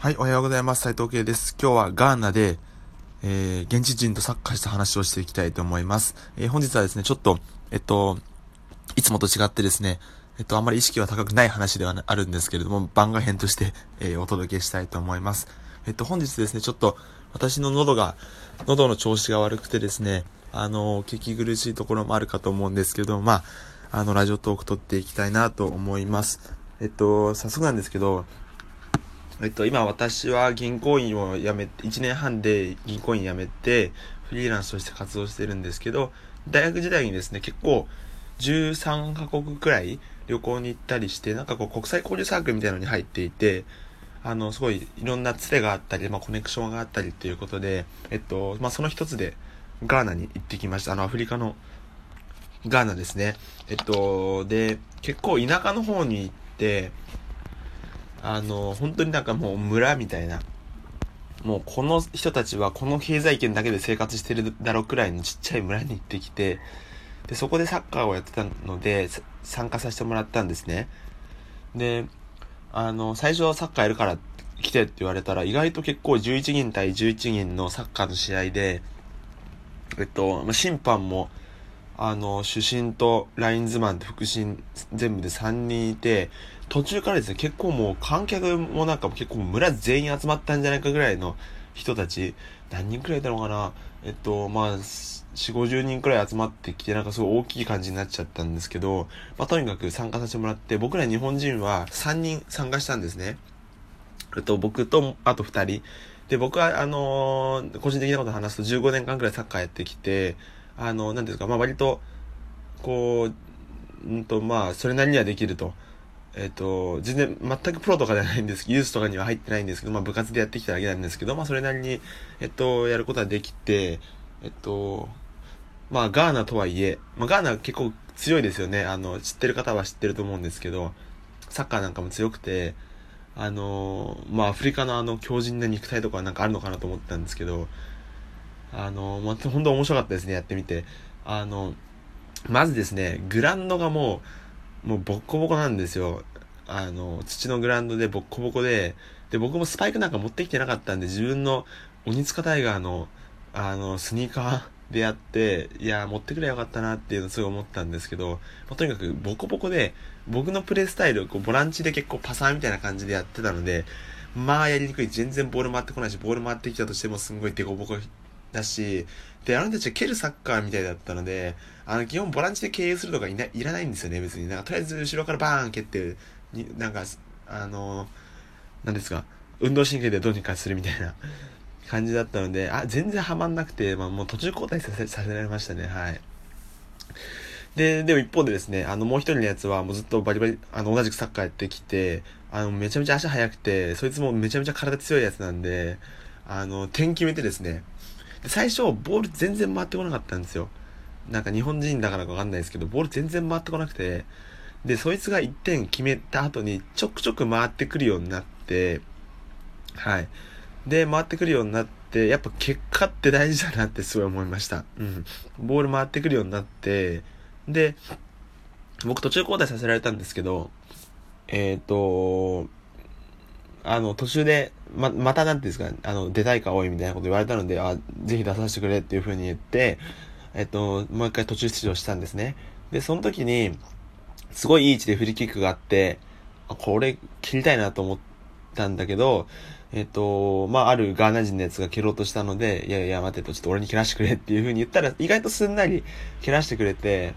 はい、おはようございます。斉藤慶です。今日はガーナで、えー、現地人とサッカーした話をしていきたいと思います。えー、本日はですね、ちょっと、えっと、いつもと違ってですね、えっと、あんまり意識は高くない話ではあるんですけれども、番外編として、えー、お届けしたいと思います。えっと、本日ですね、ちょっと、私の喉が、喉の調子が悪くてですね、あの、聞き苦しいところもあるかと思うんですけど、まあ、あの、ラジオトーク撮っていきたいなと思います。えっと、早速なんですけど、えっと、今私は銀行員を辞め、1年半で銀行員辞めて、フリーランスとして活動してるんですけど、大学時代にですね、結構、13カ国くらい旅行に行ったりして、なんかこう国際交流サークルみたいなのに入っていて、あの、すごいいろんなつてがあったり、まあコネクションがあったりっていうことで、えっと、まあその一つでガーナに行ってきました。あの、アフリカのガーナですね。えっと、で、結構田舎の方に行って、あの、本当になんかもう村みたいな、もうこの人たちはこの経済圏だけで生活してるだろうくらいのちっちゃい村に行ってきて、で、そこでサッカーをやってたので、参加させてもらったんですね。で、あの、最初はサッカーやるから来てって言われたら、意外と結構11人対11人のサッカーの試合で、えっと、審判も、あの、主審とラインズマンと副審全部で3人いて、途中からですね、結構もう観客もなんか結構村全員集まったんじゃないかぐらいの人たち、何人くらいいたのかなえっと、まあ、4、50人くらい集まってきて、なんかすごい大きい感じになっちゃったんですけど、まあ、とにかく参加させてもらって、僕ら日本人は3人参加したんですね。えっと、僕と、あと2人。で、僕は、あのー、個人的なこと話すと15年間くらいサッカーやってきて、あの、なんですか、まあ割と、こう、んと、まあ、それなりにはできると。えっ、と、全然、全くプロとかではないんですけどユースとかには入ってないんですけど、まあ部活でやってきただけなんですけど、まあそれなりに、えっと、やることはできて、えっと、まあガーナとはいえ、まあガーナ結構強いですよね。あの、知ってる方は知ってると思うんですけど、サッカーなんかも強くて、あの、まあアフリカのあの強靭な肉体とかなんかあるのかなと思ったんですけど、あの、まあ、本当面白かったですね、やってみて。あの、まずですね、グランドがもう、もうボッコボコなんですよ。あの、土のグランドでボッコボコで、で、僕もスパイクなんか持ってきてなかったんで、自分の鬼塚タイガーの、あの、スニーカーでやって、いや、持ってくればよかったなっていうのすごい思ったんですけど、まあ、とにかくボコボコで、僕のプレイスタイル、こう、ボランチで結構パサーみたいな感じでやってたので、まあやりにくい。全然ボール回ってこないし、ボール回ってきたとしてもすんごいデコボコだし、で、あの人たちは蹴るサッカーみたいだったので、あの、基本ボランチで経由するとかいな、いらないんですよね、別に。なんか、とりあえず後ろからバーン蹴って、に、なんか、あの、なんですか、運動神経でどうにかするみたいな感じだったので、あ、全然ハマんなくて、まあもう途中交代させ、させられましたね、はい。で、でも一方でですね、あの、もう一人のやつはもうずっとバリバリ、あの、同じくサッカーやってきて、あの、めちゃめちゃ足速くて、そいつもめちゃめちゃ体強いやつなんで、あの、点決めてですね、最初、ボール全然回ってこなかったんですよ。なんか日本人だからかわかんないですけど、ボール全然回ってこなくて、で、そいつが1点決めた後にちょくちょく回ってくるようになって、はい。で、回ってくるようになって、やっぱ結果って大事だなって すごい思いました。うん。ボール回ってくるようになって、で、僕途中交代させられたんですけど、えっ、ー、と、あの、途中で、ま、またなんていうんですか、あの、出たいか多いみたいなこと言われたので、あ、ぜひ出させてくれっていう風に言って、えっと、もう一回途中出場したんですね。で、その時に、すごいいい位置でフリーキックがあって、あ、これ、切りたいなと思ったんだけど、えっと、まあ、あるガーナ人のやつが蹴ろうとしたので、いやいや、待てと、ちょっと俺に蹴らしてくれっていう風に言ったら、意外とすんなり蹴らしてくれて、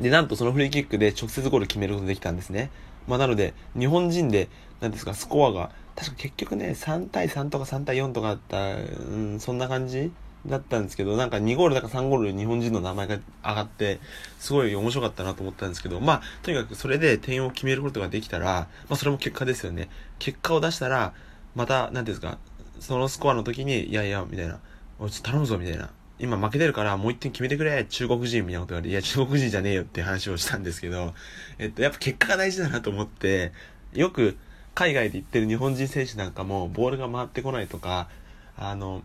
で、なんとそのフリーキックで直接ゴール決めることができたんですね。まあ、なので、日本人で、なんですか、スコアが、確か結局ね、3対3とか3対4とかだった、うん、そんな感じだったんですけど、なんか2ゴールだか3ゴール日本人の名前が上がって、すごい面白かったなと思ったんですけど、まあ、とにかくそれで点を決めることができたら、まあ、それも結果ですよね。結果を出したら、また、なんですか、そのスコアの時に、いやいや、みたいな、おい、ちょっと頼むぞ、みたいな。今負けてるからもう一点決めてくれ中国人みたいなこと言われて、いや、中国人じゃねえよって話をしたんですけど、えっと、やっぱ結果が大事だなと思って、よく海外で行ってる日本人選手なんかも、ボールが回ってこないとか、あの、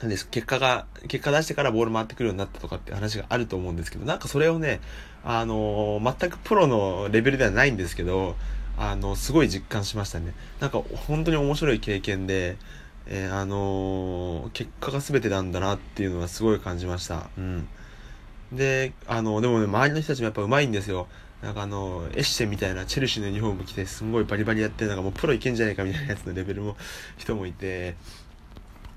なんです、結果が、結果出してからボール回ってくるようになったとかって話があると思うんですけど、なんかそれをね、あの全くプロのレベルではないんですけど、あの、すごい実感しましたね。なんか、本当に面白い経験で、えー、あのー、結果が全てなんだなっていうのはすごい感じました。うん。で、あの、でもね、周りの人たちもやっぱ上手いんですよ。なんかあの、エッシェみたいなチェルシーのユニフォーム着て、すごいバリバリやって、なんかもうプロいけんじゃねえかみたいなやつのレベルも、人もいて、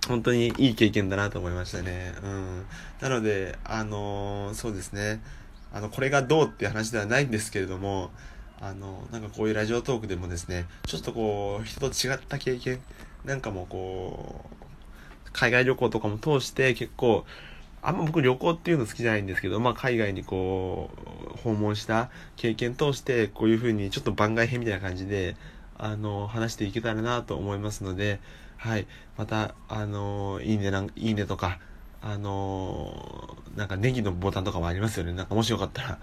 本当にいい経験だなと思いましたね。うん。なので、あのー、そうですね。あの、これがどうって話ではないんですけれども、あの、なんかこういうラジオトークでもですね、ちょっとこう、人と違った経験なんかもこう、海外旅行とかも通して結構、あんま僕旅行っていうの好きじゃないんですけど、まあ海外にこう、訪問した経験通して、こういう風にちょっと番外編みたいな感じで、あの、話していけたらなと思いますので、はい。また、あの、いいねなん、いいねとか、あのなんかネギのボタンとかもありますよね。なんかもしよかったら、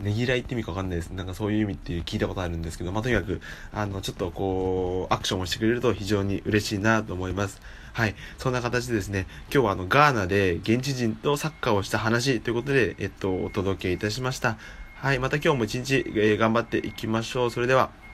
ねぎらいって意味かわかんないです。なんかそういう意味って聞いたことあるんですけど、まあ、とにかく、あの、ちょっとこう、アクションをしてくれると非常に嬉しいなと思います。はい。そんな形でですね、今日はあの、ガーナで現地人とサッカーをした話ということで、えっと、お届けいたしました。はい。また今日も一日、えー、頑張っていきましょう。それでは。